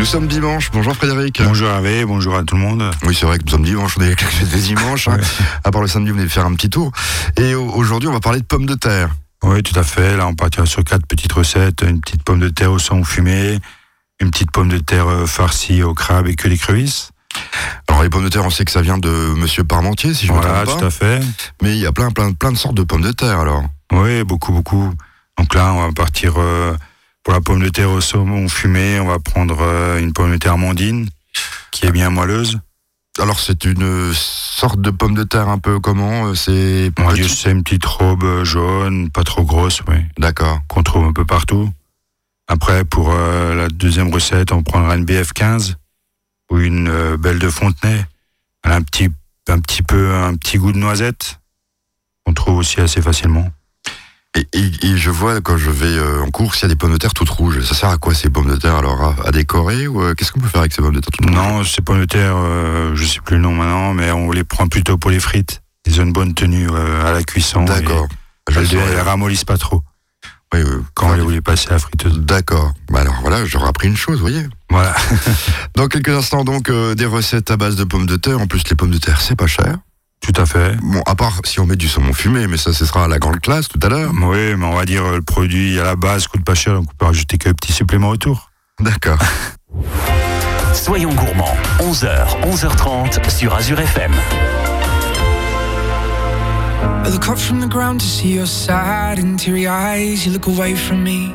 Nous sommes dimanche. Bonjour Frédéric. Bonjour Hervé, bonjour à tout le monde. Oui, c'est vrai que nous sommes dimanche, on est des dimanches. hein. À part le samedi, vous venez de faire un petit tour. Et au- aujourd'hui, on va parler de pommes de terre. Oui, tout à fait. Là, on partira sur quatre petites recettes. Une petite pomme de terre au sang fumé, une petite pomme de terre euh, farcie au crabe et que d'écrevisses. Alors les pommes de terre, on sait que ça vient de Monsieur Parmentier, si je ne me Voilà, trompe tout pas. à fait. Mais il y a plein, plein, plein de sortes de pommes de terre. Alors, Oui, beaucoup, beaucoup. Donc là, on va partir euh, pour la pomme de terre au saumon fumé. On va prendre euh, une pomme de terre mondine qui est bien moelleuse. alors c'est une sorte de pomme de terre un peu comment euh, C'est On petit c'est une petite robe euh, jaune, pas trop grosse, oui, D'accord. qu'on trouve un peu partout. Après, pour euh, la deuxième recette, on prendra une BF15 ou une euh, belle de Fontenay. Elle a un petit, un petit peu un petit goût de noisette qu'on trouve aussi assez facilement. Et, et- et je vois quand je vais euh, en course, il y a des pommes de terre toutes rouges. Ça sert à quoi ces pommes de terre alors à, à décorer ou euh, qu'est-ce qu'on peut faire avec ces pommes de terre toutes rouges? Non, ces pommes de terre, euh, je sais plus le nom maintenant, mais on les prend plutôt pour les frites. Ils ont une bonne tenue euh, à la cuisson. D'accord. Je le Elles, elles ramollissent pas trop Oui, oui. quand vous les passez à la friteuse. D'accord. Bah alors voilà, j'aurais appris une chose, vous voyez. Voilà. Dans quelques instants, donc, euh, des recettes à base de pommes de terre. En plus, les pommes de terre, c'est pas cher. Tout à fait. Bon, à part si on met du saumon fumé, mais ça, ce sera à la grande classe tout à l'heure. Oui, mais on va dire euh, le produit à la base coûte pas cher, donc on peut rajouter quelques petits suppléments autour. D'accord. Soyons gourmands, 11h, 11h30 sur Azure FM. I look up from the ground to see your sad and teary eyes. You look away from me,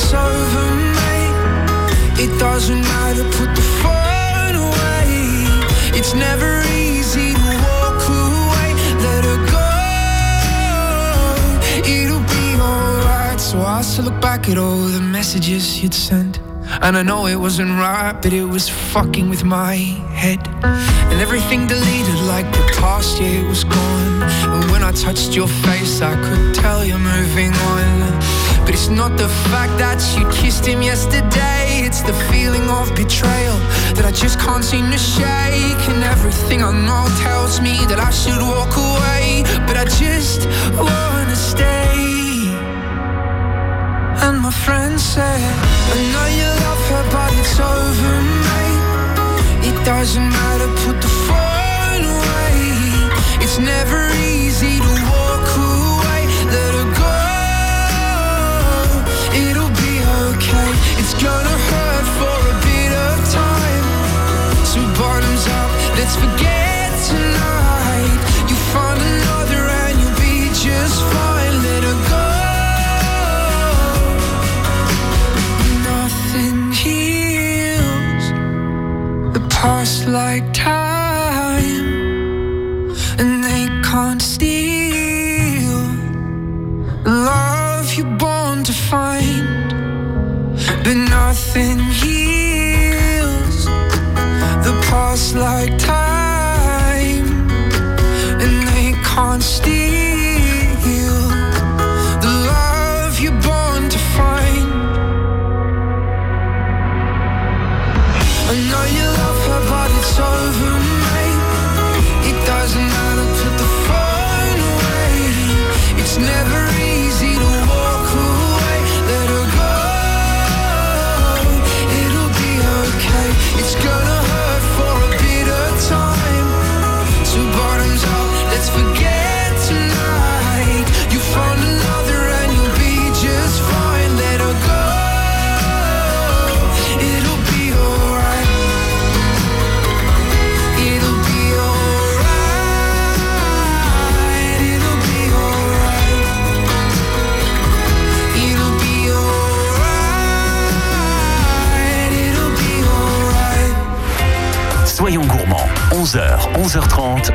it's over, mate. It doesn't matter, put the phone away. It's never easy to walk away. Let her go. It'll be alright. So I still look back at all the messages you'd sent. And I know it wasn't right, but it was fucking with my head. And everything deleted like the past, yeah, it was gone. And when I touched your face, I could tell you're moving on. But it's not the fact that you kissed him yesterday, it's the feeling of betrayal that I just can't seem to shake. And everything I know tells me that I should walk away, but I just wanna stay. And my friend said, I know you love her, but it's over, mate. It doesn't matter, put the phone away. It's never easy nothing heals. The past like time,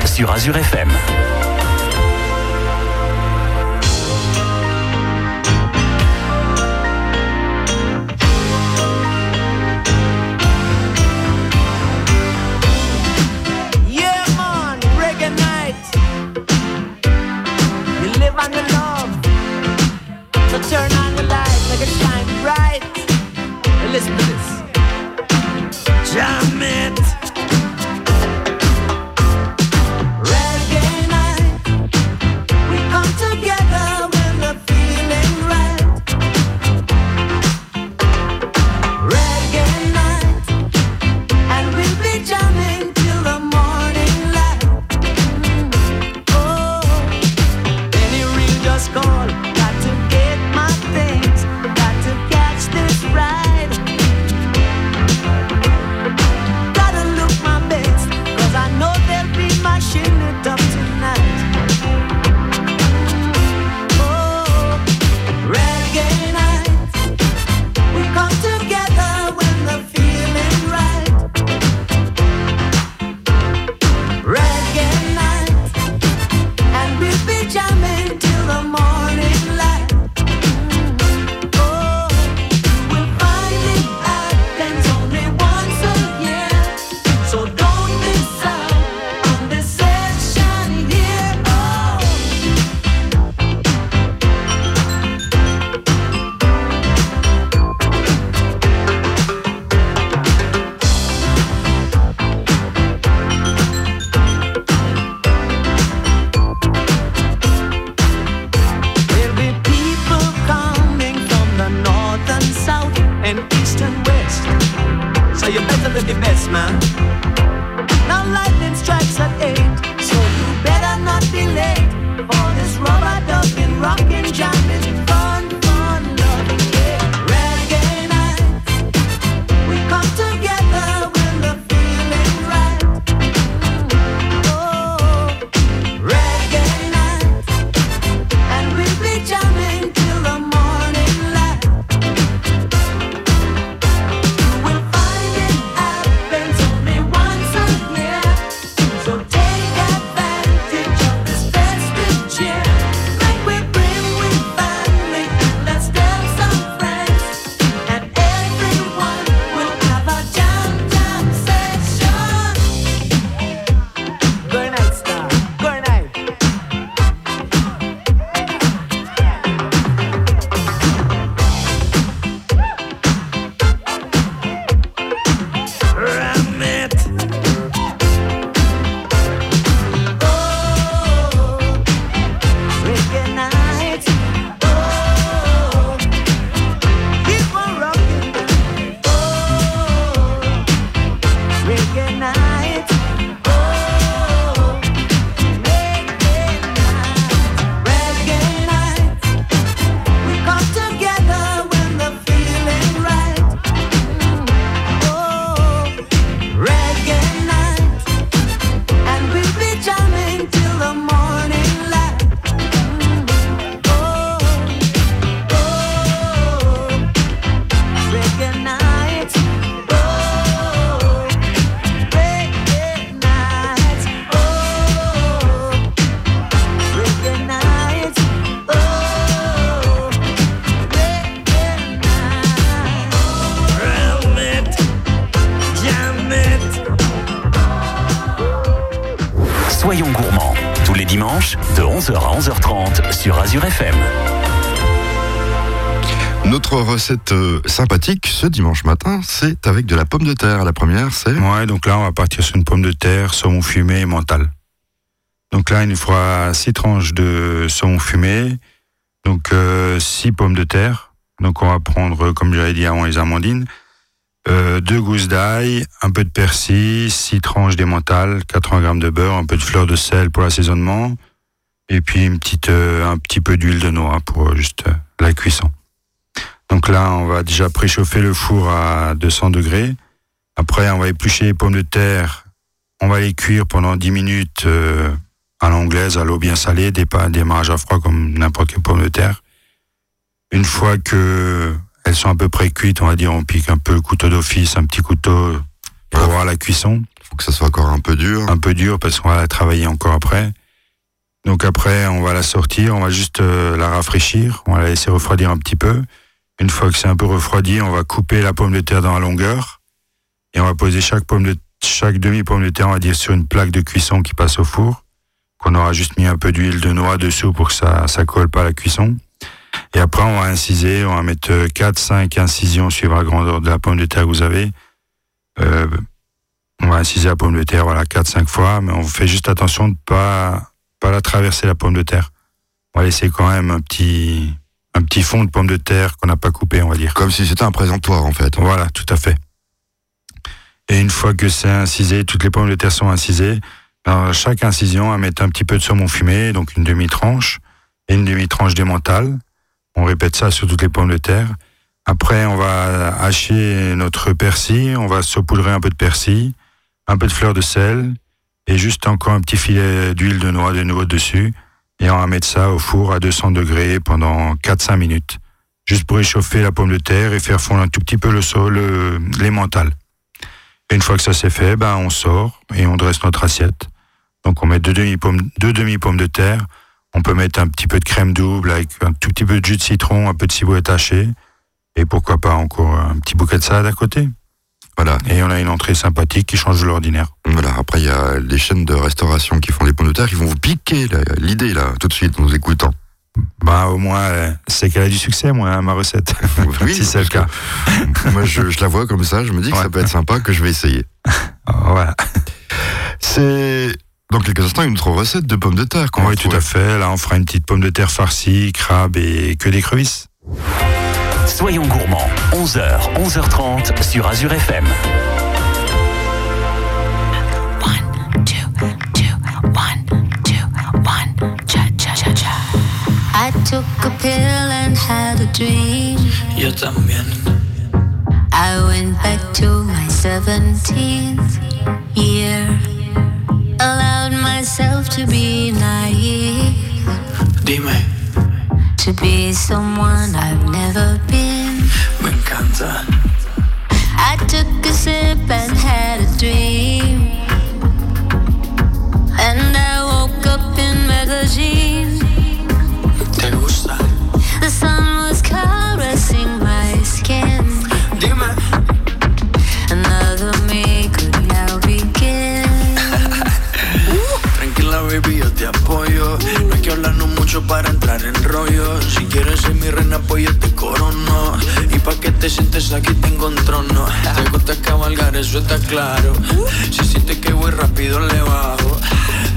sur Azure FM. Recette euh, sympathique ce dimanche matin, c'est avec de la pomme de terre. La première, c'est Ouais, donc là, on va partir sur une pomme de terre, saumon fumé et mental. Donc là, il nous fera six tranches de saumon fumé, donc euh, six pommes de terre. Donc on va prendre, comme j'avais dit avant, les amandines, euh, deux gousses d'ail, un peu de persil, six tranches d'émental, 80 grammes de beurre, un peu de fleur de sel pour l'assaisonnement, et puis une petite, un petit peu d'huile de noix pour juste la cuisson. Donc là, on va déjà préchauffer le four à 200 degrés. Après, on va éplucher les pommes de terre. On va les cuire pendant 10 minutes euh, à l'anglaise, à l'eau bien salée, des démarrage à froid comme n'importe quelle pomme de terre. Une fois que elles sont à peu près cuites, on va dire, on pique un peu le couteau d'office, un petit couteau pour voir la cuisson. Il faut que ça soit encore un peu dur. Un peu dur parce qu'on va la travailler encore après. Donc après, on va la sortir, on va juste euh, la rafraîchir, on va la laisser refroidir un petit peu. Une fois que c'est un peu refroidi, on va couper la pomme de terre dans la longueur et on va poser chaque demi pomme de terre, on va dire sur une plaque de cuisson qui passe au four, qu'on aura juste mis un peu d'huile de noix dessous pour que ça ça colle pas à la cuisson. Et après, on va inciser, on va mettre 4 5 incisions suivant la grandeur de la pomme de terre que vous avez. Euh, on va inciser la pomme de terre voilà 4 5 fois, mais on fait juste attention de pas pas la traverser la pomme de terre. On va laisser quand même un petit un petit fond de pommes de terre qu'on n'a pas coupé, on va dire. Comme si c'était un présentoir, en fait. Voilà, tout à fait. Et une fois que c'est incisé, toutes les pommes de terre sont incisées, dans chaque incision, on va mettre un petit peu de saumon fumé, donc une demi-tranche, et une demi-tranche d'émental. On répète ça sur toutes les pommes de terre. Après, on va hacher notre persil, on va saupoudrer un peu de persil, un peu de fleur de sel, et juste encore un petit filet d'huile de noix de nouveau dessus et on va mettre ça au four à 200 degrés pendant 4-5 minutes, juste pour réchauffer la pomme de terre et faire fondre un tout petit peu le sol, les mentales. Et une fois que ça c'est fait, ben on sort et on dresse notre assiette. Donc on met deux demi pommes, deux demi de terre. On peut mettre un petit peu de crème double avec un tout petit peu de jus de citron, un peu de ciboulette hachée et pourquoi pas encore un petit bouquet de salade à côté. Voilà. Et on a une entrée sympathique qui change de l'ordinaire. Voilà. Après, il y a les chaînes de restauration qui font des pommes de terre qui vont vous piquer l'idée, là, tout de suite, en nous écoutant. Bah, au moins, c'est qu'elle a du succès, moi, hein, ma recette. Oui, si c'est le cas. moi, je, la vois comme ça, je me dis que ça peut être sympa, que je vais essayer. voilà. C'est dans quelques instants une autre recette de pommes de terre. Oui, tout à fait. Là, on fera une petite pomme de terre farcie, crabe et que d'écrevisses. Soyons gourmands, 11h, 11h30 sur Azure FM. I took a pill and had a dream. Yo. I went back to my 17th year. Allowed myself to be naive. to be someone I've never been. Me. I took a sip and had a dream. And I woke up in Medellin. claro. Si sientes que voy rápido, le bajo.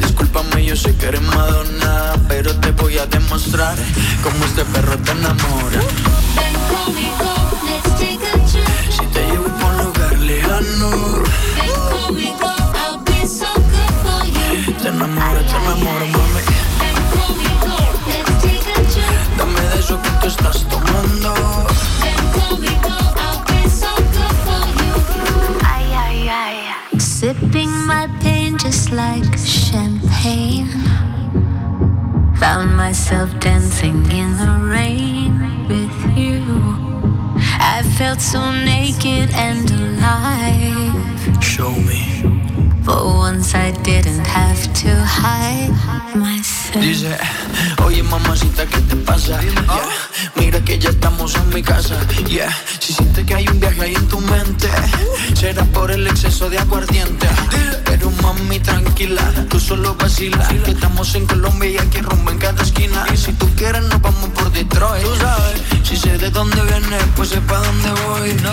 Discúlpame, yo sé que eres Madonna, pero te voy a demostrar cómo este perro te enamora. Found myself dancing in the rain with you. I felt so naked and alive. Show me. But once I didn't have to hide myself. Dice, oye mamacita, ¿qué te pasa? Mira que ya estamos en mi casa. Yeah, si sientes que hay un viaje ahí en tu mente, será por el exceso de aguardiente. Pero mami, tranquila, tú solo vacila. Que estamos en Colombia y aquí rumbo en cada esquina. Y si tú quieres, nos vamos por Detroit. Tú sabes, si sé de dónde vienes, pues sé pa' dónde voy. ¿no?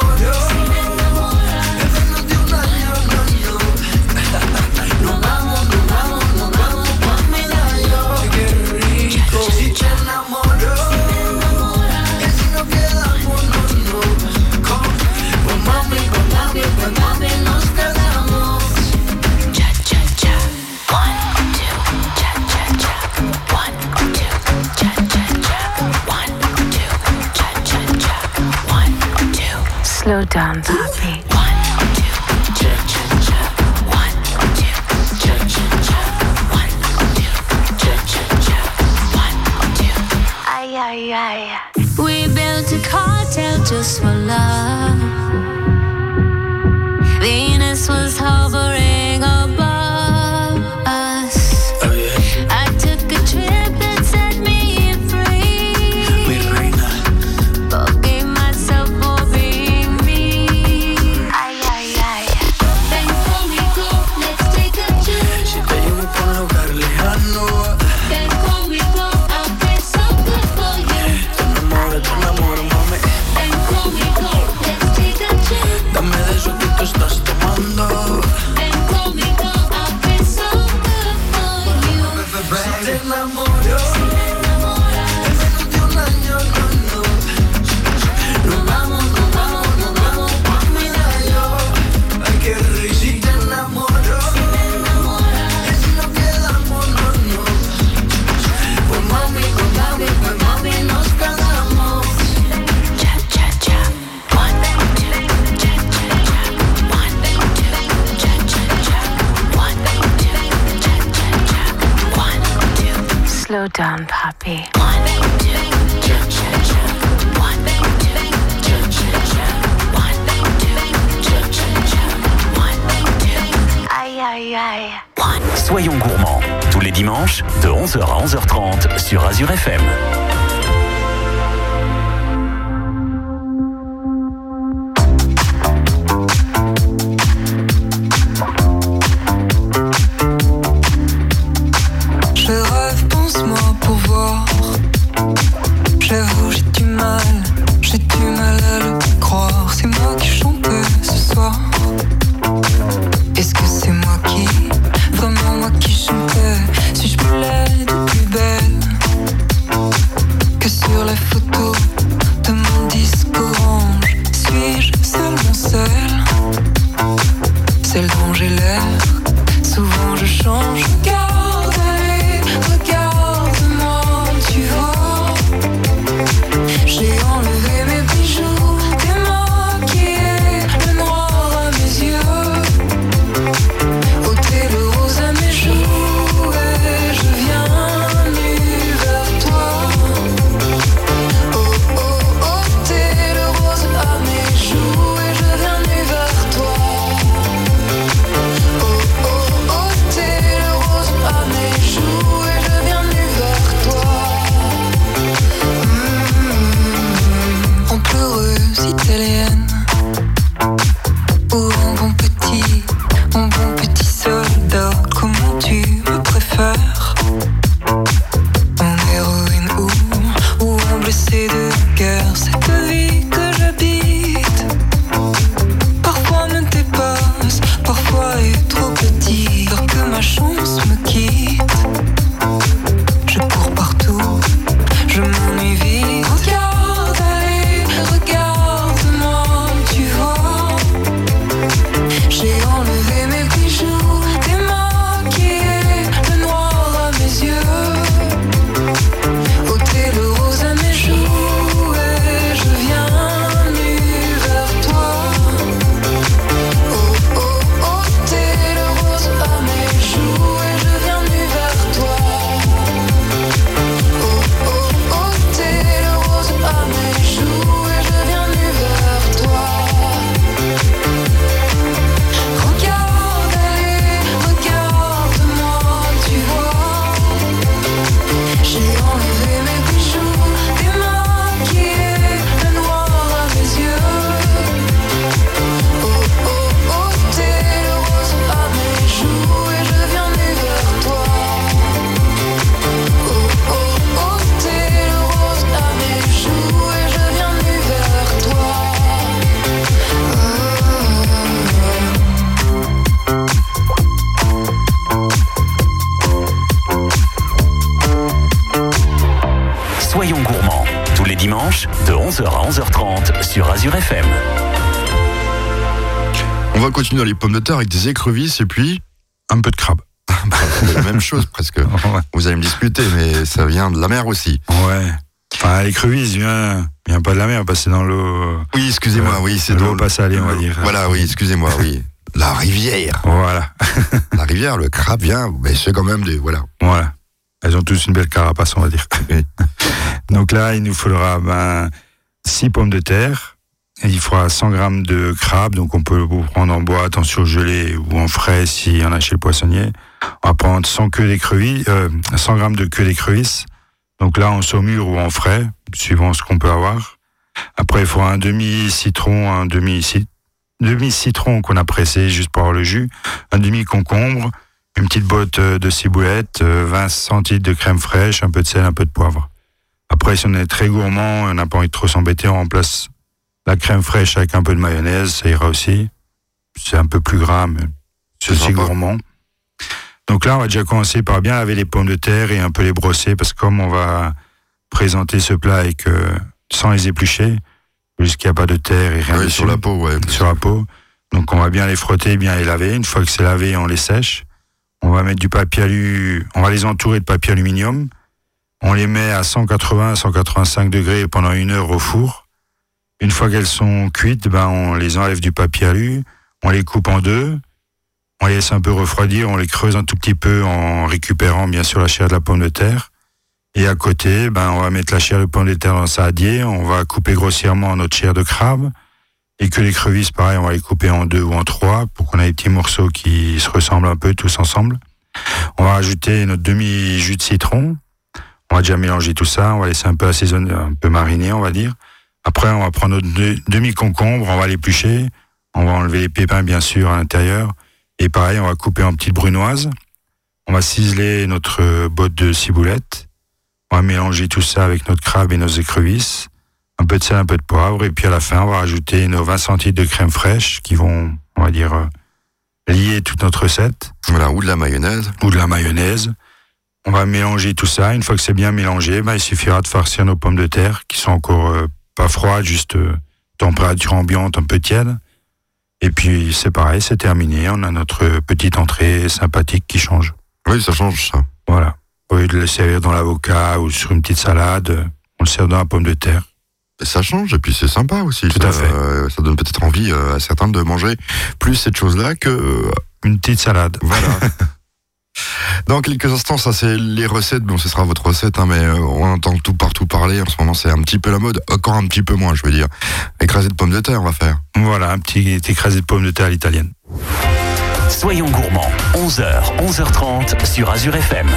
Dance. Dans les pommes de terre avec des écrevisses et puis Un peu de crabe. c'est la même chose presque. Ouais. Vous allez me disputer, mais ça vient de la mer aussi. Ouais. Enfin, l'écrevisse vient, vient pas de la mer, c'est dans l'eau. Oui, excusez-moi, Euh, oui, c'est l'eau dans pas salée, on va dire. Voilà, oui, excusez-moi, oui. La rivière. Voilà. La rivière, le crabe vient, mais c'est quand même des. Voilà. Voilà. Elles ont tous une belle carapace, on va dire. Oui. Donc là, il nous faudra ben, 6 pommes de terre. Il faudra 100 grammes de crabe. Donc on peut le prendre en boîte, en surgelé ou en frais s'il y en a chez le poissonnier. On va prendre 100, queues d'écrevisses, euh, 100 grammes de queue d'écrevisse. Donc là, en saumure ou en frais, suivant ce qu'on peut avoir. Après, il faudra un demi-citron, un demi-citron demi-citron qu'on a pressé juste pour avoir le jus, un demi-concombre, une petite botte euh, de ciboulette, euh, 20 centilitres de crème fraîche, un peu de sel, un peu de poivre. Après, si on est très gourmand, on n'a pas envie de trop s'embêter, on remplace la crème fraîche avec un peu de mayonnaise, ça ira aussi. C'est un peu plus gras, mais c'est aussi gourmand. Donc là, on va déjà commencer par bien laver les pommes de terre et un peu les brosser, parce que comme on va présenter ce plat avec, euh, sans les éplucher, juste qu'il n'y a pas de terre et rien Oui, dessus sur la peau, ouais. sur la peau. Donc on va bien les frotter, bien les laver. Une fois que c'est lavé, on les sèche. On va mettre du papier alu, on va les entourer de papier aluminium. On les met à 180, 185 degrés pendant une heure au four. Une fois qu'elles sont cuites, ben on les enlève du papier alu, on les coupe en deux, on les laisse un peu refroidir, on les creuse un tout petit peu en récupérant bien sûr la chair de la pomme de terre. Et à côté, ben on va mettre la chair de pomme de terre dans saladier, on va couper grossièrement notre chair de crabe. Et que les crevisses, pareil, on va les couper en deux ou en trois pour qu'on ait des petits morceaux qui se ressemblent un peu tous ensemble. On va rajouter notre demi-jus de citron. On va déjà mélanger tout ça. On va laisser un peu assaisonner, un peu mariner, on va dire. Après, on va prendre notre demi-concombre, on va l'éplucher. On va enlever les pépins, bien sûr, à l'intérieur. Et pareil, on va couper en petites brunoises. On va ciseler notre botte de ciboulette. On va mélanger tout ça avec notre crabe et nos écrevisses un peu de sel, un peu de poivre, et puis à la fin, on va rajouter nos 20 centilitres de crème fraîche qui vont, on va dire, euh, lier toute notre recette, Voilà, ou de la mayonnaise. ou de la mayonnaise. On va mélanger tout ça. Une fois que c'est bien mélangé, ben, il suffira de farcir nos pommes de terre qui sont encore euh, pas froides, juste euh, température ambiante, un peu tiède. Et puis c'est pareil, c'est terminé. On a notre petite entrée sympathique qui change. Oui, ça change ça. Voilà. Au lieu de le servir dans l'avocat ou sur une petite salade, on le sert dans la pomme de terre. Et ça change, et puis c'est sympa aussi. Tout ça, à fait. euh, ça donne peut-être envie euh, à certains de manger plus cette chose-là que. Une petite salade. voilà. Dans quelques instants, ça c'est les recettes. Bon, ce sera votre recette, hein, mais euh, on entend tout partout parler. En ce moment, c'est un petit peu la mode. Encore un petit peu moins, je veux dire. Écrasé de pommes de terre, on va faire. Voilà, un petit écrasé de pommes de terre à l'italienne. Soyons gourmands. 11h, 11h30 sur Azure FM.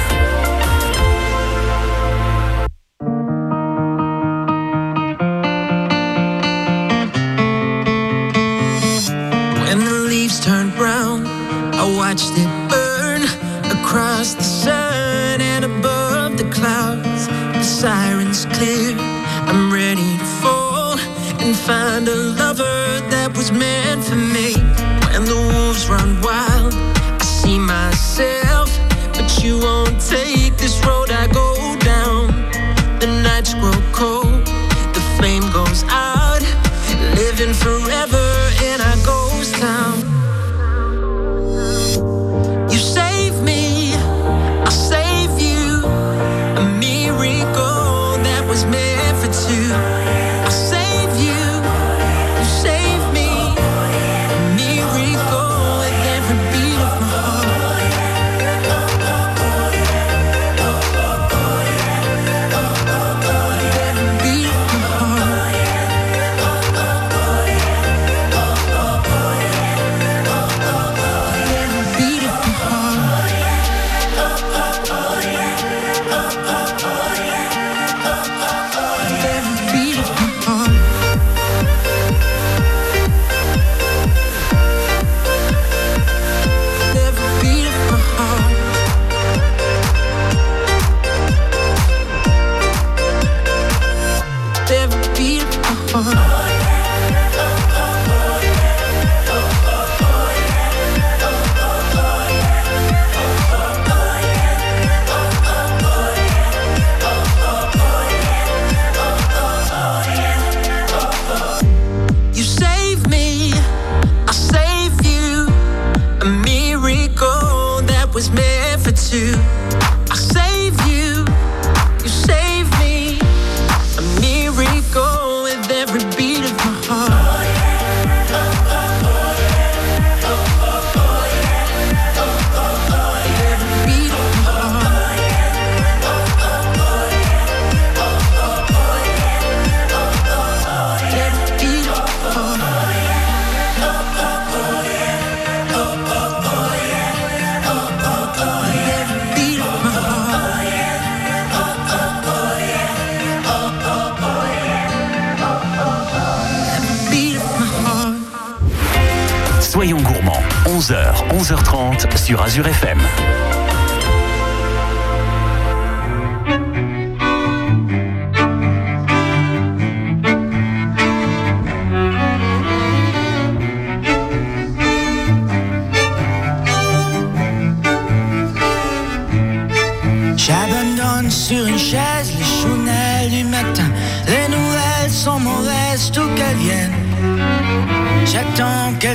When the leaves turned brown, I watched it was meant for me. Sur Azure FM.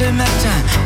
ce matin.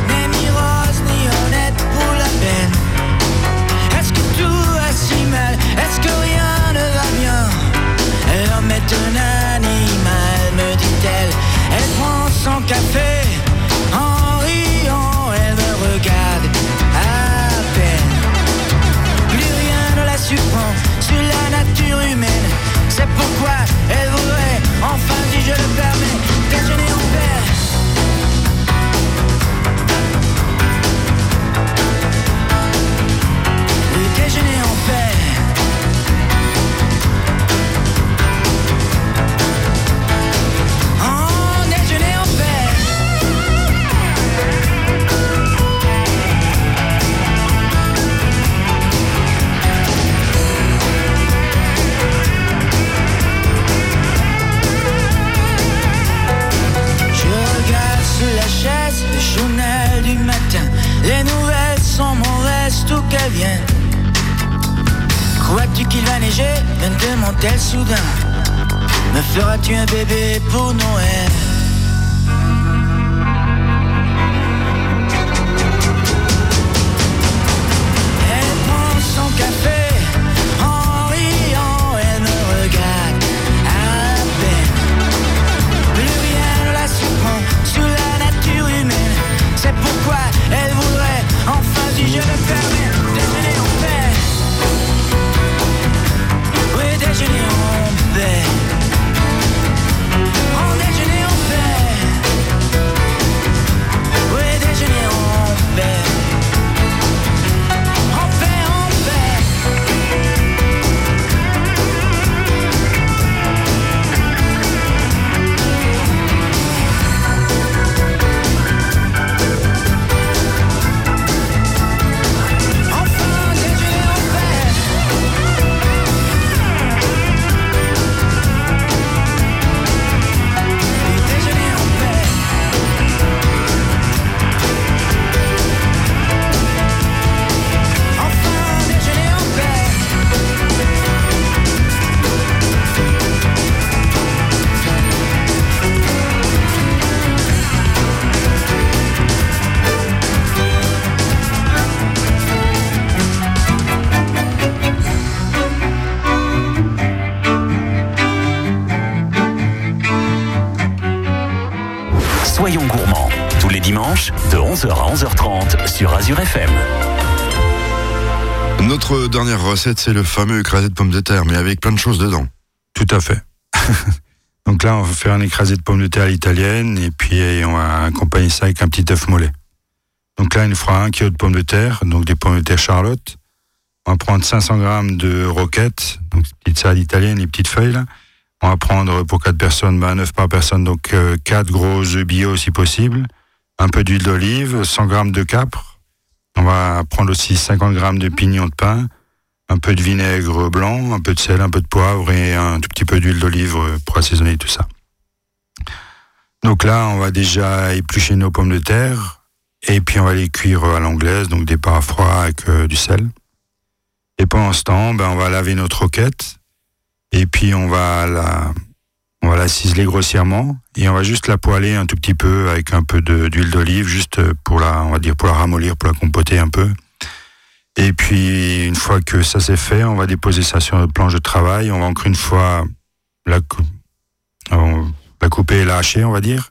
11h à 11h30 sur Azure FM. Notre dernière recette, c'est le fameux écrasé de pommes de terre, mais avec plein de choses dedans. Tout à fait. Donc là, on va faire un écrasé de pommes de terre à l'italienne et puis on va accompagner ça avec un petit œuf mollet. Donc là, il nous fera un kilo de pommes de terre, donc des pommes de terre Charlotte. On va prendre 500 grammes de roquettes, donc petite salade italienne, les petites feuilles là. On va prendre pour 4 personnes, ben, 9 par personne, donc euh, 4 gros œufs bio si possible. Un peu d'huile d'olive, 100 grammes de capre. On va prendre aussi 50 grammes de pignons de pain, un peu de vinaigre blanc, un peu de sel, un peu de poivre et un tout petit peu d'huile d'olive euh, pour assaisonner tout ça. Donc là, on va déjà éplucher nos pommes de terre et puis on va les cuire à l'anglaise, donc des pains froids avec euh, du sel. Et pendant ce temps, ben, on va laver notre roquette et puis on va la, on va la ciseler grossièrement et on va juste la poêler un tout petit peu avec un peu d'huile d'olive, juste pour la, on va dire pour la ramollir, pour la compoter un peu. Et puis une fois que ça c'est fait, on va déposer ça sur notre planche de travail. On va encore une fois la, couper et la hacher, on va dire.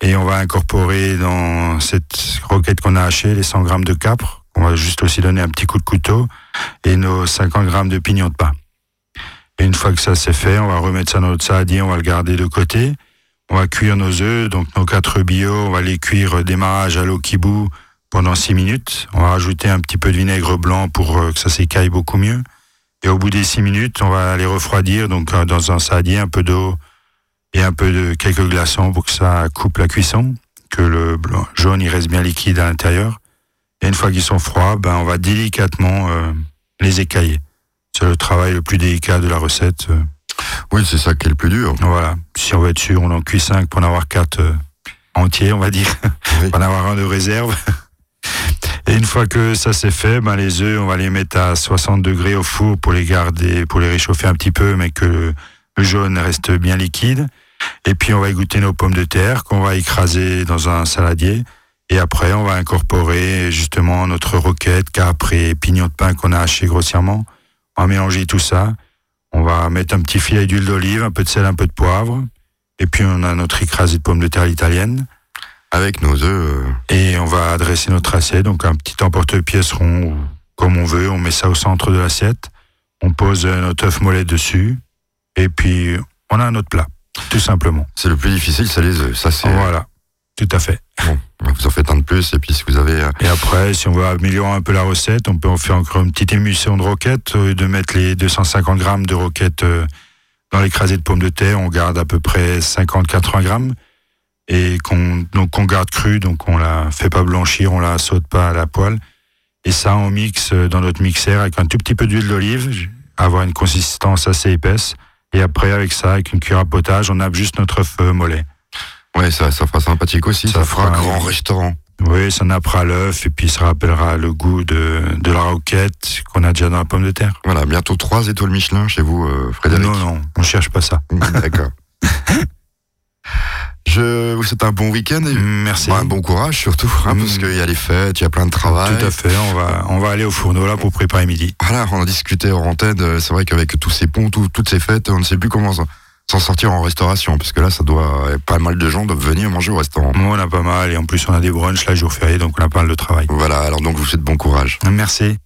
Et on va incorporer dans cette roquette qu'on a hachée les 100 grammes de capre. On va juste aussi donner un petit coup de couteau et nos 50 grammes de pignons de pain. Et une fois que ça c'est fait, on va remettre ça dans notre saladier, on va le garder de côté. On va cuire nos œufs, donc nos quatre bio, on va les cuire démarrage à l'eau qui bout pendant 6 minutes. On va rajouter un petit peu de vinaigre blanc pour euh, que ça s'écaille beaucoup mieux. Et au bout des 6 minutes, on va les refroidir donc euh, dans un saladier, un peu d'eau et un peu de quelques glaçons pour que ça coupe la cuisson, que le blanc, jaune il reste bien liquide à l'intérieur. Et une fois qu'ils sont froids, ben on va délicatement euh, les écailler. C'est le travail le plus délicat de la recette. euh. Oui, c'est ça qui est le plus dur. Voilà. Si on veut être sûr, on en cuit 5 pour en avoir 4 entiers, on va dire. Oui. pour en avoir un de réserve. Et une fois que ça c'est fait, ben les œufs, on va les mettre à 60 degrés au four pour les garder, pour les réchauffer un petit peu, mais que le, le jaune reste bien liquide. Et puis on va égoutter nos pommes de terre qu'on va écraser dans un saladier. Et après, on va incorporer justement notre roquette, capre et pignon de pain qu'on a haché grossièrement. On va mélanger tout ça. On va mettre un petit filet d'huile d'olive, un peu de sel, un peu de poivre. Et puis on a notre écrasé de pommes de terre à l'italienne. Avec nos œufs. euh, Et on va adresser notre assiette, donc un petit emporte-pièce rond, comme on veut, on met ça au centre de l'assiette, on pose notre œuf mollet dessus, et puis on a notre plat, tout simplement. c'est le plus difficile, c'est les œufs. Ça, c'est. Voilà, tout à fait. Bon, vous en faites un de plus, et puis si vous avez. euh, Et après, si on veut améliorer un peu la recette, on peut en faire encore une petite émulsion de roquette, au lieu de mettre les 250 grammes de roquette euh, dans l'écrasé de pommes de terre, on garde à peu près 50-80 grammes, et qu'on donc on garde crue, donc on la fait pas blanchir, on la saute pas à la poêle. Et ça, on mixe euh, dans notre mixeur avec un tout petit peu d'huile d'olive, avoir une consistance assez épaisse. Et après, avec ça, avec une cuillère à potage, on nappe juste notre œuf euh, mollet. Ouais, ça, ça fera sympathique aussi. Ça, Ça fera fera- grand restaurant. Oui, ça nappera l'œuf et puis ça rappellera le goût de, de la roquette qu'on a déjà dans la pomme de terre. Voilà, bientôt trois étoiles Michelin chez vous, euh, Frédéric. Non, non, on cherche pas ça. D'accord. Je vous souhaite un bon week-end et Merci. bah, un bon courage surtout, hein, Mm. parce qu'il y a les fêtes, il y a plein de travail. Tout à fait, on va, on va aller au fourneau là pour préparer midi. Voilà, on a discuté hors antenne, euh, c'est vrai qu'avec tous ces ponts, tout- toutes ces fêtes, on ne sait plus comment s'en- s'en sortir en restauration, parce que là, ça doit, pas mal de gens doivent venir manger au restaurant. Moi, on a pas mal et en plus on a des brunchs là, jour férié, donc on a pas mal de travail. Voilà, alors donc je vous souhaite bon courage. Merci.